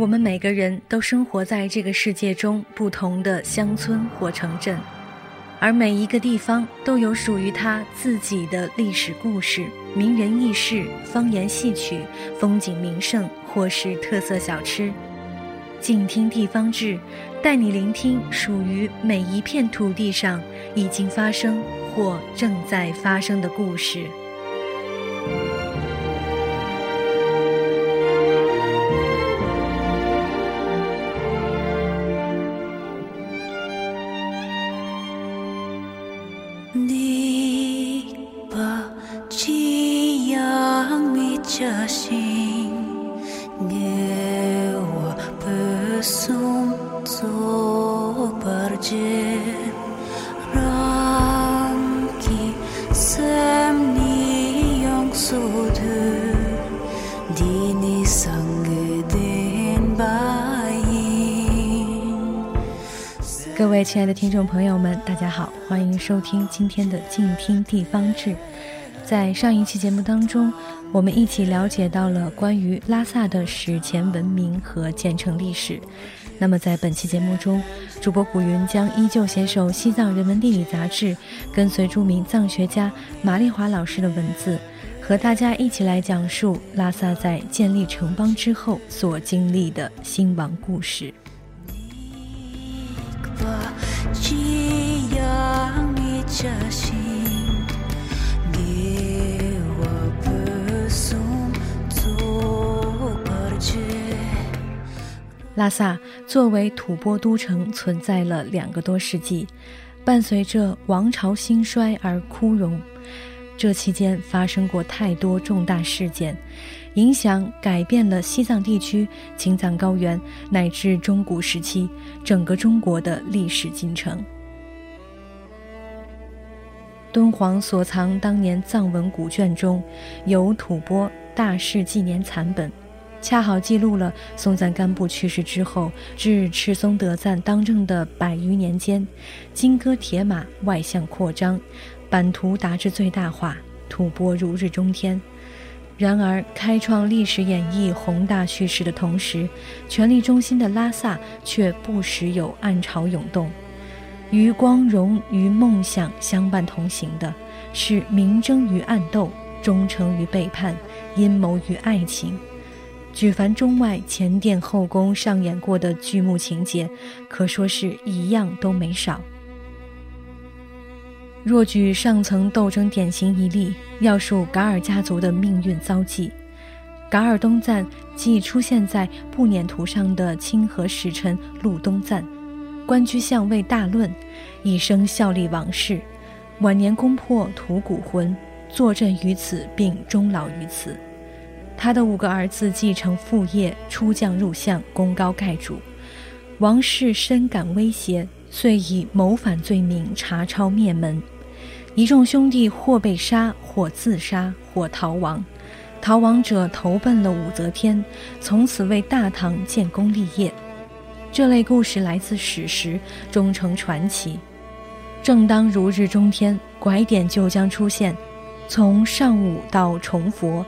我们每个人都生活在这个世界中不同的乡村或城镇，而每一个地方都有属于它自己的历史故事、名人轶事、方言戏曲、风景名胜或是特色小吃。静听地方志，带你聆听属于每一片土地上已经发生或正在发生的故事。各位亲爱的听众朋友们，大家好，欢迎收听今天的静听地方志。在上一期节目当中，我们一起了解到了关于拉萨的史前文明和建成历史。那么在本期节目中，主播古云将依旧携手《西藏人文地理》杂志，跟随著名藏学家马丽华老师的文字，和大家一起来讲述拉萨在建立城邦之后所经历的兴亡故事。拉萨作为吐蕃都城存在了两个多世纪，伴随着王朝兴衰而枯荣。这期间发生过太多重大事件，影响改变了西藏地区、青藏高原乃至中古时期整个中国的历史进程。敦煌所藏当年藏文古卷中有吐蕃大事纪年残本。恰好记录了松赞干布去世之后至赤松德赞当政的百余年间，金戈铁马，外向扩张，版图达至最大化，吐蕃如日中天。然而，开创历史演绎宏大叙事的同时，权力中心的拉萨却不时有暗潮涌动。与光荣与梦想相伴同行的，是明争与暗斗，忠诚与背叛，阴谋与爱情。举凡中外前殿后宫上演过的剧目情节，可说是一样都没少。若举上层斗争典型一例，要数噶尔家族的命运遭际。噶尔东赞即出现在布辇图上的清河使臣陆东赞，官居相位大论，一生效力王室，晚年攻破吐谷浑，坐镇于此，并终老于此。他的五个儿子继承父业，出将入相，功高盖主。王室深感威胁，遂以谋反罪名查抄灭门。一众兄弟或被杀，或自杀，或逃亡。逃亡者投奔了武则天，从此为大唐建功立业。这类故事来自史实，终成传奇。正当如日中天，拐点就将出现，从上武到崇佛。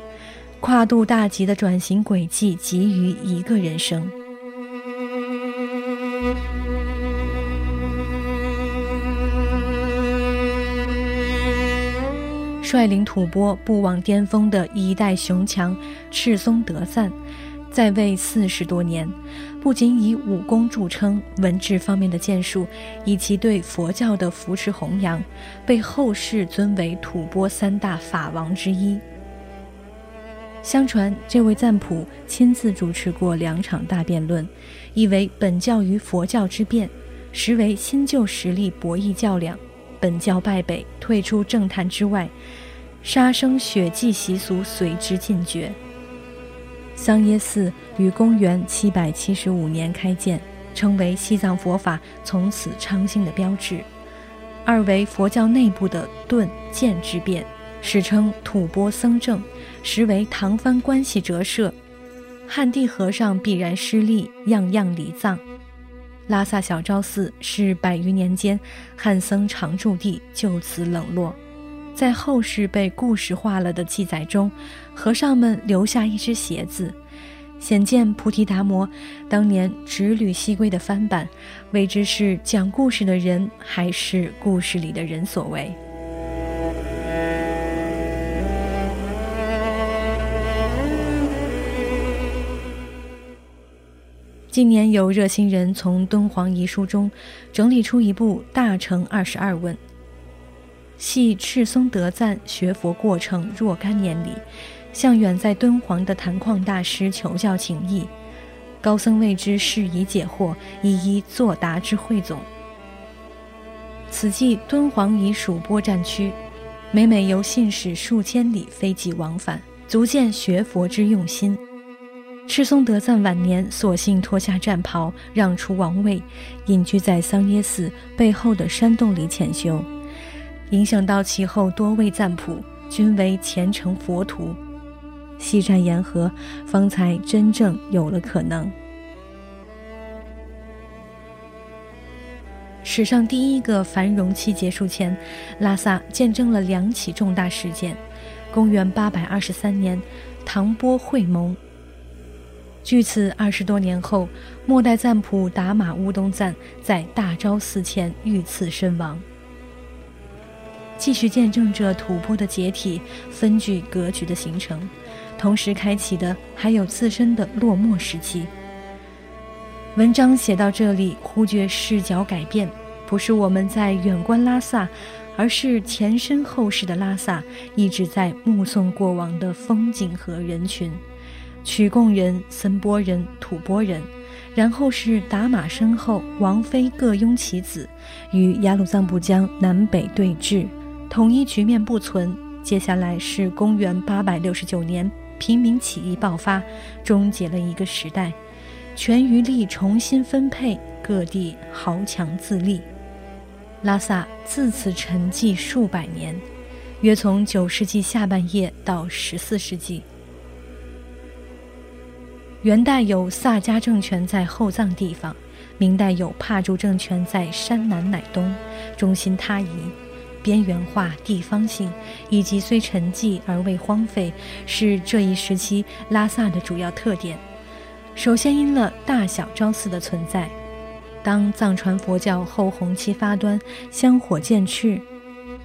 跨度大吉的转型轨迹，集于一个人生。率领吐蕃不往巅峰的一代雄强赤松德赞，在位四十多年，不仅以武功著称，文治方面的建树以及对佛教的扶持弘扬，被后世尊为吐蕃三大法王之一。相传，这位赞普亲自主持过两场大辩论，一为本教与佛教之辩，实为新旧实力博弈较量，本教败北，退出政坛之外，杀生血祭习俗随之禁绝。桑耶寺于公元七百七十五年开建，成为西藏佛法从此昌兴的标志。二为佛教内部的顿渐之变。史称吐蕃僧正，实为唐蕃关系折射。汉地和尚必然失利，样样礼葬。拉萨小昭寺是百余年间汉僧常住地，就此冷落。在后世被故事化了的记载中，和尚们留下一只鞋子，显见菩提达摩当年直履西归的翻版，未知是讲故事的人还是故事里的人所为。今年有热心人从敦煌遗书中整理出一部《大乘二十二问》，系赤松德赞学佛过程若干年里，向远在敦煌的坛矿大师求教请益，高僧为之释疑解惑，一一作答之汇总。此即敦煌已属波战区，每每由信使数千里飞机往返，足见学佛之用心。赤松德赞晚年索性脱下战袍，让出王位，隐居在桑耶寺背后的山洞里潜修，影响到其后多位赞普均为虔诚佛徒。西战言和，方才真正有了可能。史上第一个繁荣期结束前，拉萨见证了两起重大事件：公元八百二十三年，唐波会盟。据此，二十多年后，末代赞普达玛乌东赞在大昭寺前遇刺身亡，继续见证着吐蕃的解体、分据格局的形成，同时开启的还有自身的落寞时期。文章写到这里，忽觉视角改变，不是我们在远观拉萨，而是前身后世的拉萨一直在目送过往的风景和人群。曲贡人、森波人、吐蕃人，然后是达玛身后王妃各拥其子，与雅鲁藏布江南北对峙，统一局面不存。接下来是公元八百六十九年，平民起义爆发，终结了一个时代，权余力重新分配，各地豪强自立，拉萨自此沉寂数百年，约从九世纪下半叶到十四世纪。元代有萨迦政权在后藏地方，明代有帕竹政权在山南乃东，中心他移，边缘化、地方性，以及虽沉寂而未荒废，是这一时期拉萨的主要特点。首先因了大小昭寺的存在，当藏传佛教后弘期发端，香火渐炽，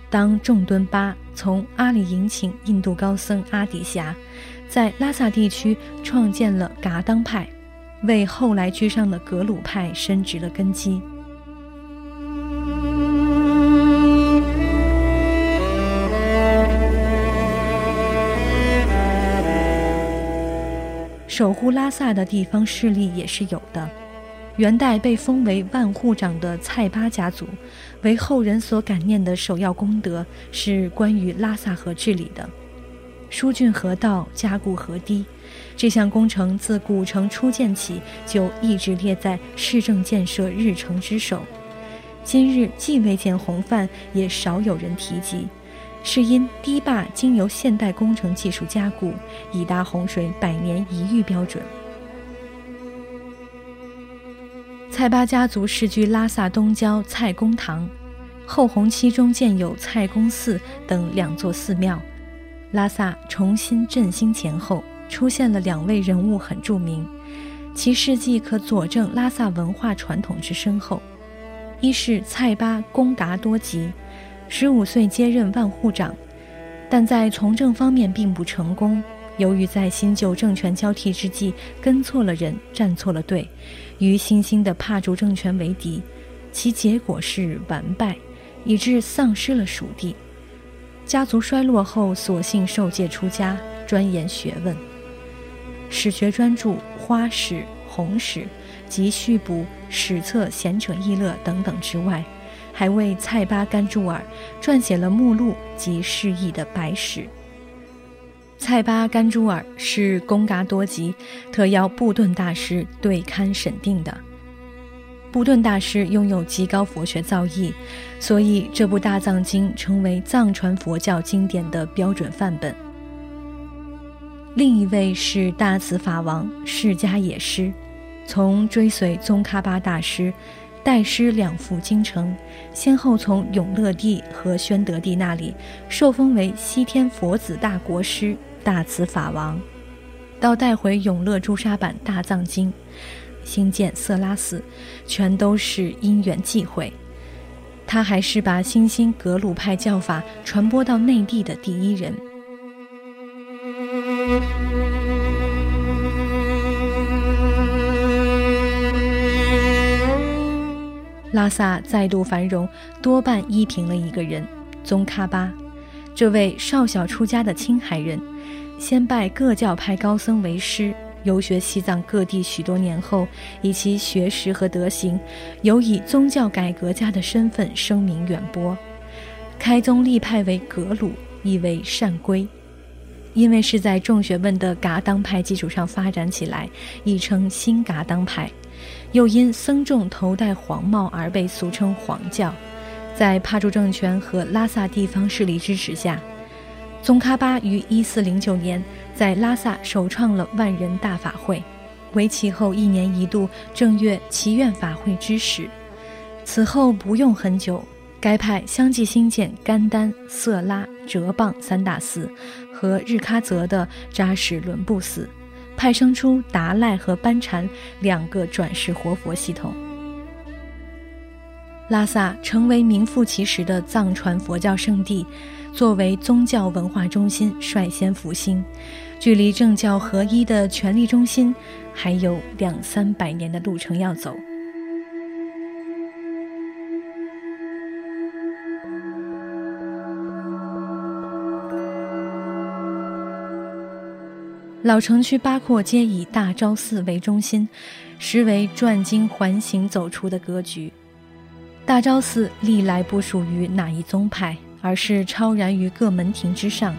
当众敦巴从阿里迎请印度高僧阿底峡。在拉萨地区创建了噶当派，为后来居上的格鲁派伸直了根基。守护拉萨的地方势力也是有的。元代被封为万户长的蔡巴家族，为后人所感念的首要功德是关于拉萨河治理的。疏浚河道，加固河堤，这项工程自古城初建起就一直列在市政建设日程之首。今日既未见洪范，也少有人提及，是因堤坝经由现代工程技术加固，已达洪水百年一遇标准。蔡巴家族世居拉萨东郊蔡公堂，后洪期中建有蔡公寺等两座寺庙。拉萨重新振兴前后，出现了两位人物很著名，其事迹可佐证拉萨文化传统之深厚。一是蔡巴公达多吉，十五岁接任万户长，但在从政方面并不成功。由于在新旧政权交替之际跟错了人，站错了队，与新兴的帕竹政权为敌，其结果是完败，以致丧失了属地。家族衰落后，索性受戒出家，专研学问，史学专著《花史》《红史》及续补史册《贤者议乐》等等之外，还为蔡巴甘珠尔撰写了目录及释义的白史。蔡巴甘珠尔是贡嘎多吉特邀布顿大师对刊审定的。布顿大师拥有极高佛学造诣，所以这部大藏经成为藏传佛教经典的标准范本。另一位是大慈法王释迦也师，从追随宗喀巴大师，代师两赴京城，先后从永乐帝和宣德帝那里受封为西天佛子大国师大慈法王。到带回永乐朱砂版大藏经，兴建色拉寺，全都是因缘际会。他还是把新兴格鲁派教法传播到内地的第一人。拉萨再度繁荣，多半依凭了一个人——宗喀巴。这位少小出家的青海人，先拜各教派高僧为师，游学西藏各地许多年后，以其学识和德行，尤以宗教改革家的身份声名远播，开宗立派为格鲁，意为善归。因为是在重学问的噶当派基础上发展起来，亦称新噶当派。又因僧众头戴黄帽而被俗称黄教。在帕竹政权和拉萨地方势力支持下，宗喀巴于1409年在拉萨首创了万人大法会，为其后一年一度正月祈愿法会之始。此后不用很久，该派相继兴建甘丹、色拉、哲蚌三大寺和日喀则的扎什伦布寺，派生出达赖和班禅两个转世活佛系统。拉萨成为名副其实的藏传佛教圣地，作为宗教文化中心率先复兴，距离政教合一的权力中心还有两三百年的路程要走。老城区八廓街以大昭寺为中心，实为转经环形走出的格局。大昭寺历来不属于哪一宗派，而是超然于各门庭之上。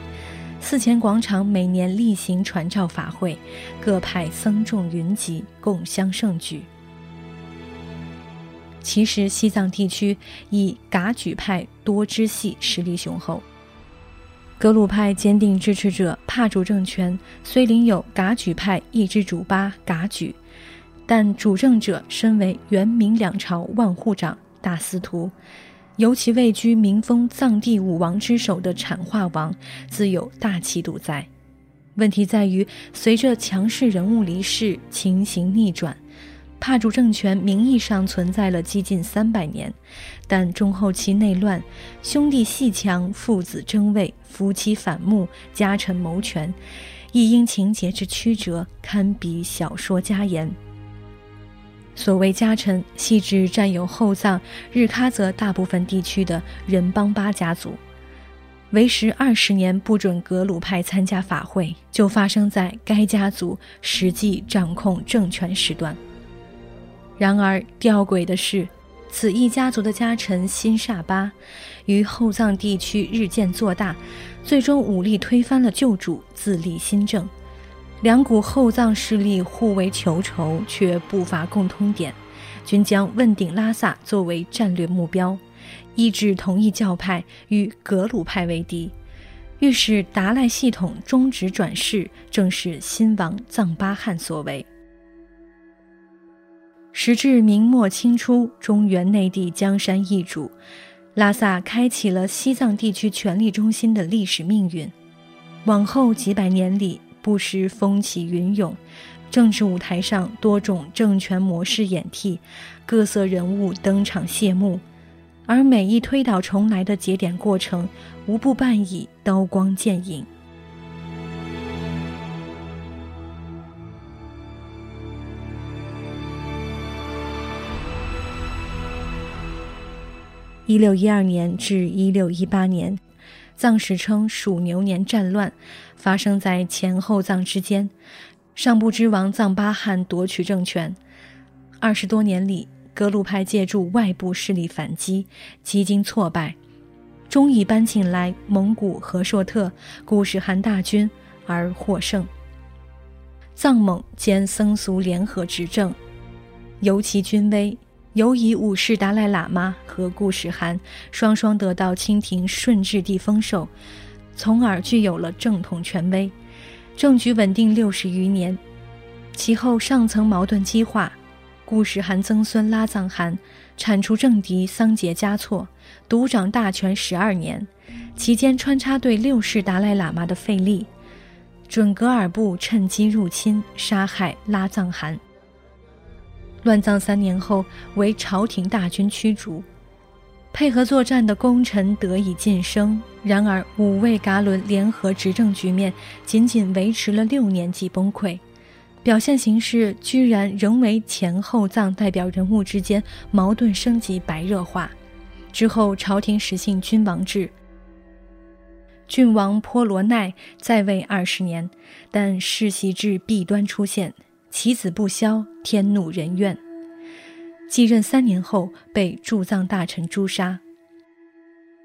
寺前广场每年例行传召法会，各派僧众云集，共襄盛举。其实西藏地区以噶举派多支系，实力雄厚。格鲁派坚定支持者帕主政权虽领有噶举派一支主巴噶举，但主政者身为元明两朝万户长。大司徒，尤其位居民封藏地五王之首的产化王，自有大气度在。问题在于，随着强势人物离世，情形逆转。帕主政权名义上存在了接近三百年，但中后期内乱，兄弟戏强，父子争位，夫妻反目，家臣谋权，亦因情节之曲折，堪比小说家言。所谓家臣，系指占有后藏、日喀则大部分地区的仁邦巴家族。为时二十年不准格鲁派参加法会，就发生在该家族实际掌控政权时段。然而吊诡的是，此一家族的家臣辛萨巴，于后藏地区日渐做大，最终武力推翻了旧主，自立新政。两股后藏势力互为求仇，却不乏共通点，均将问鼎拉萨作为战略目标，一致同一教派与格鲁派为敌，欲使达赖系统终止转世，正是新王藏巴汗所为。时至明末清初，中原内地江山易主，拉萨开启了西藏地区权力中心的历史命运，往后几百年里。不时风起云涌，政治舞台上多种政权模式演替，各色人物登场谢幕，而每一推倒重来的节点过程，无不伴以刀光剑影。一六一二年至一六一八年。藏史称属牛年战乱，发生在前后藏之间。上部之王藏巴汗夺取政权，二十多年里，格鲁派借助外部势力反击，几经挫败，终以搬请来蒙古和硕特、固始汗大军而获胜。藏蒙兼僧俗联合执政，尤其军威。尤以五世达赖喇嘛和固始汗双双得到清廷顺治帝封授，从而具有了正统权威，政局稳定六十余年。其后上层矛盾激化，固始汗曾孙拉藏汗铲除政敌，桑杰嘉措独掌大权十二年，期间穿插对六世达赖喇嘛的废立。准噶尔部趁机入侵，杀害拉藏汗。乱葬三年后，为朝廷大军驱逐。配合作战的功臣得以晋升，然而五位噶伦联合执政局面仅仅维持了六年即崩溃，表现形式居然仍为前后藏代表人物之间矛盾升级白热化。之后朝廷实行君王制，郡王颇罗奈在位二十年，但世袭制弊端出现，其子不肖，天怒人怨。继任三年后，被驻藏大臣诛杀。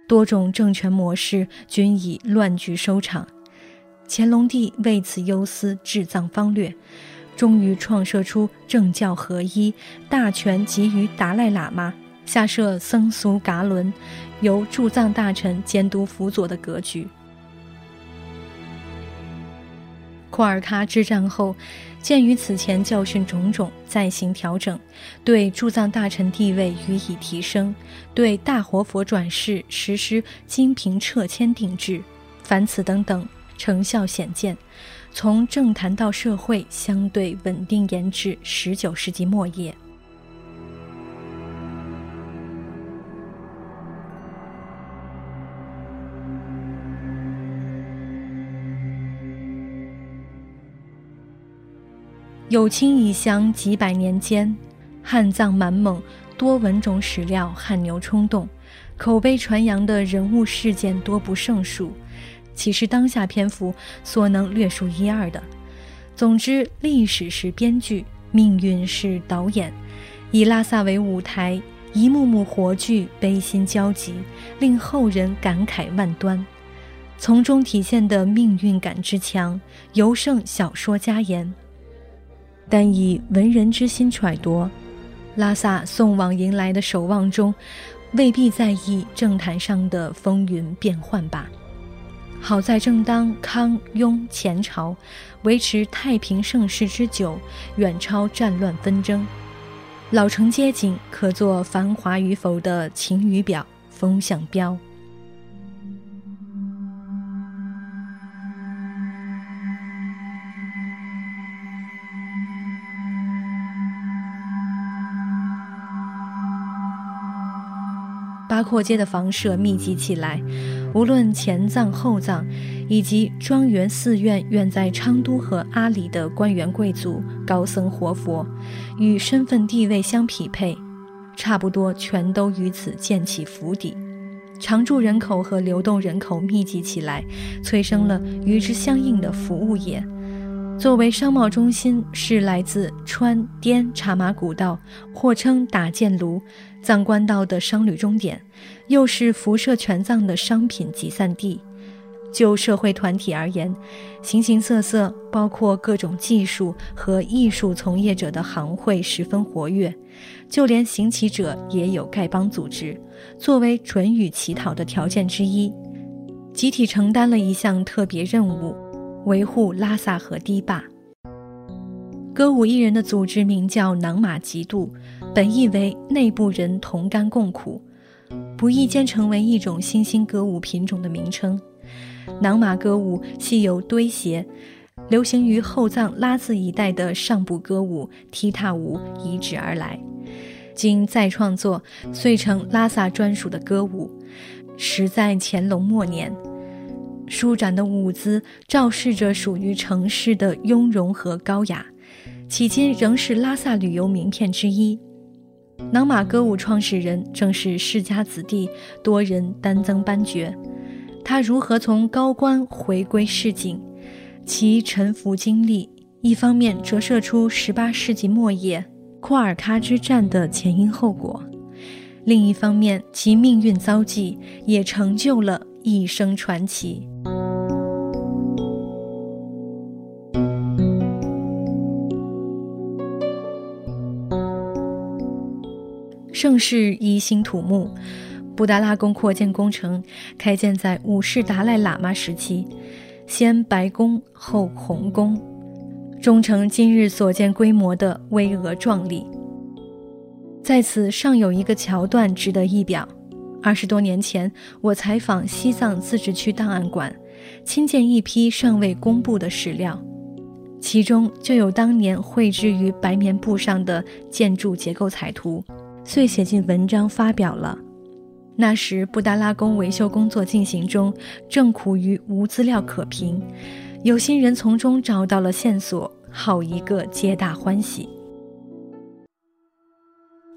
多种政权模式均以乱局收场。乾隆帝为此忧思，治藏方略，终于创设出政教合一、大权集于达赖喇嘛，下设僧俗噶伦，由驻藏大臣监督辅佐的格局。库尔喀之战后，鉴于此前教训种种，再行调整，对驻藏大臣地位予以提升，对大活佛转世实施金瓶撤迁定制，凡此等等，成效显见。从政坛到社会，相对稳定，延至十九世纪末叶。有清以降几百年间，汉藏满蒙，多文种史料，汗牛充栋，口碑传扬的人物事件多不胜数，岂是当下篇幅所能略述一二的？总之，历史是编剧，命运是导演，以拉萨为舞台，一幕幕活剧，悲心交集，令后人感慨万端。从中体现的命运感之强，尤胜小说家言。但以文人之心揣度，拉萨送往迎来的守望中，未必在意政坛上的风云变幻吧。好在正当康雍前朝维持太平盛世之久，远超战乱纷争，老城街景可作繁华与否的晴雨表、风向标。八廓街的房舍密集起来，无论前藏后藏，以及庄园寺院远在昌都和阿里的官员贵族、高僧活佛，与身份地位相匹配，差不多全都于此建起府邸。常住人口和流动人口密集起来，催生了与之相应的服务业。作为商贸中心，是来自川滇茶马古道，或称打箭炉。藏官道的商旅终点，又是辐射全藏的商品集散地。就社会团体而言，形形色色，包括各种技术和艺术从业者的行会十分活跃。就连行乞者也有丐帮组织，作为准予乞讨的条件之一，集体承担了一项特别任务：维护拉萨河堤坝。歌舞艺人的组织名叫囊马吉度，本意为内部人同甘共苦，不意间成为一种新兴歌舞品种的名称。囊马歌舞系由堆鞋，流行于后藏拉孜一带的上部歌舞踢踏舞移植而来，经再创作，遂成拉萨专属的歌舞。始在乾隆末年，舒展的舞姿昭示着属于城市的雍容和高雅。迄今仍是拉萨旅游名片之一。囊马歌舞创始人正是世家子弟，多人丹增班爵。他如何从高官回归市井？其沉浮经历，一方面折射出18世纪末叶库尔喀之战的前因后果，另一方面其命运遭际也成就了一生传奇。盛世一新土木，布达拉宫扩建工程开建在五世达赖喇嘛时期，先白宫后红宫，终成今日所见规模的巍峨壮丽。在此尚有一个桥段值得一表：二十多年前，我采访西藏自治区档案馆，亲见一批尚未公布的史料，其中就有当年绘制于白棉布上的建筑结构彩图，遂写进文章发表了。那时布达拉宫维修工作进行中，正苦于无资料可凭，有心人从中找到了线索，好一个皆大欢喜。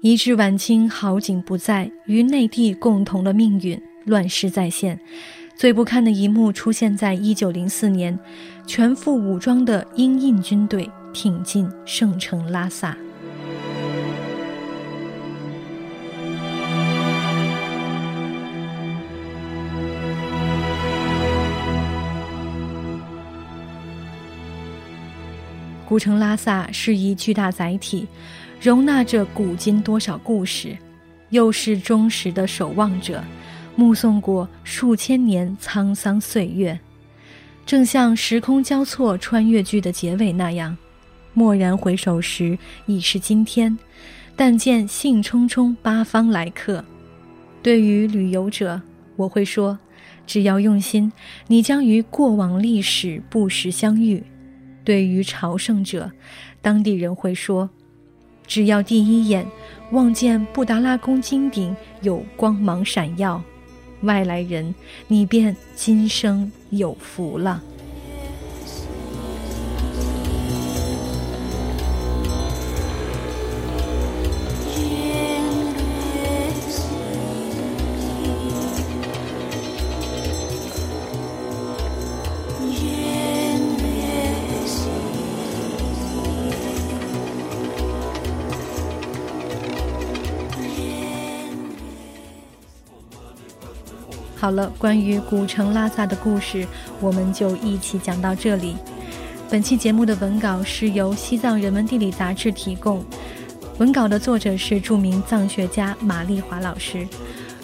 一至晚清，好景不在，与内地共同的命运，乱世再现。最不堪的一幕出现在一九零四年，全副武装的英印军队挺进圣城拉萨。古城拉萨是一巨大载体。容纳着古今多少故事，又是忠实的守望者，目送过数千年沧桑岁月，正像时空交错穿越剧的结尾那样，蓦然回首时已是今天。但见兴冲冲八方来客，对于旅游者，我会说：只要用心，你将与过往历史不时相遇；对于朝圣者，当地人会说。只要第一眼望见布达拉宫金顶有光芒闪耀，外来人，你便今生有福了。好了，关于古城拉萨的故事，我们就一起讲到这里。本期节目的文稿是由《西藏人文地理》杂志提供，文稿的作者是著名藏学家马丽华老师。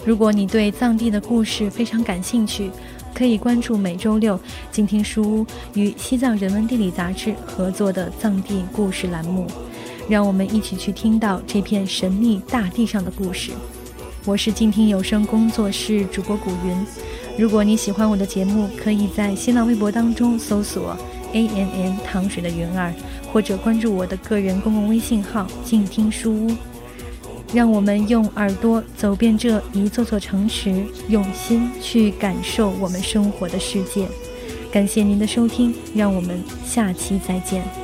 如果你对藏地的故事非常感兴趣，可以关注每周六静听书屋与《西藏人文地理》杂志合作的藏地故事栏目，让我们一起去听到这片神秘大地上的故事。我是静听有声工作室主播古云。如果你喜欢我的节目，可以在新浪微博当中搜索 A N N 糖水的云儿，或者关注我的个人公共微信号静听书屋。让我们用耳朵走遍这一座座城池，用心去感受我们生活的世界。感谢您的收听，让我们下期再见。